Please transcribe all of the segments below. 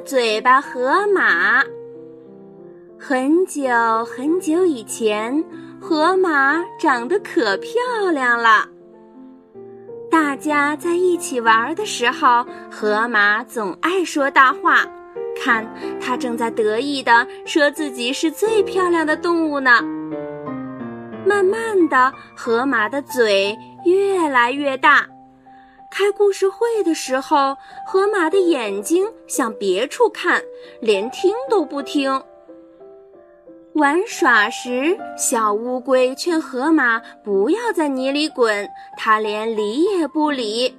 嘴巴河马。很久很久以前，河马长得可漂亮了。大家在一起玩的时候，河马总爱说大话。看，它正在得意地说自己是最漂亮的动物呢。慢慢的，河马的嘴越来越大。开故事会的时候，河马的眼睛向别处看，连听都不听。玩耍时，小乌龟劝河马不要在泥里滚，它连理也不理。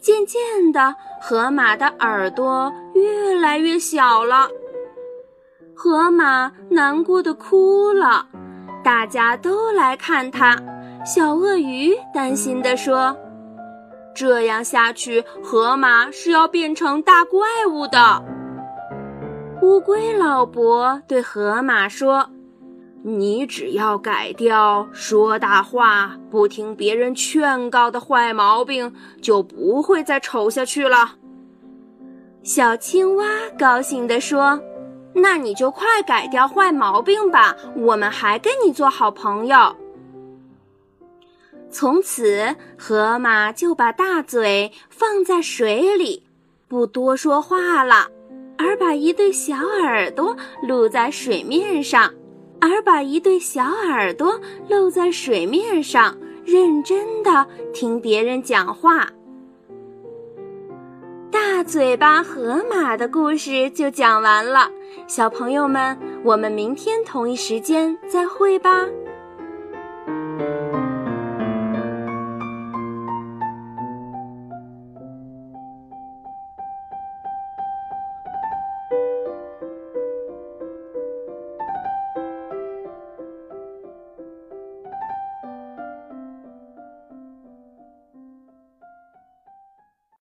渐渐的，河马的耳朵越来越小了，河马难过的哭了。大家都来看它，小鳄鱼担心地说。这样下去，河马是要变成大怪物的。乌龟老伯对河马说：“你只要改掉说大话、不听别人劝告的坏毛病，就不会再丑下去了。”小青蛙高兴地说：“那你就快改掉坏毛病吧，我们还跟你做好朋友。”从此，河马就把大嘴放在水里，不多说话了，而把一对小耳朵露在水面上，而把一对小耳朵露在水面上，认真的听别人讲话。大嘴巴河马的故事就讲完了，小朋友们，我们明天同一时间再会吧。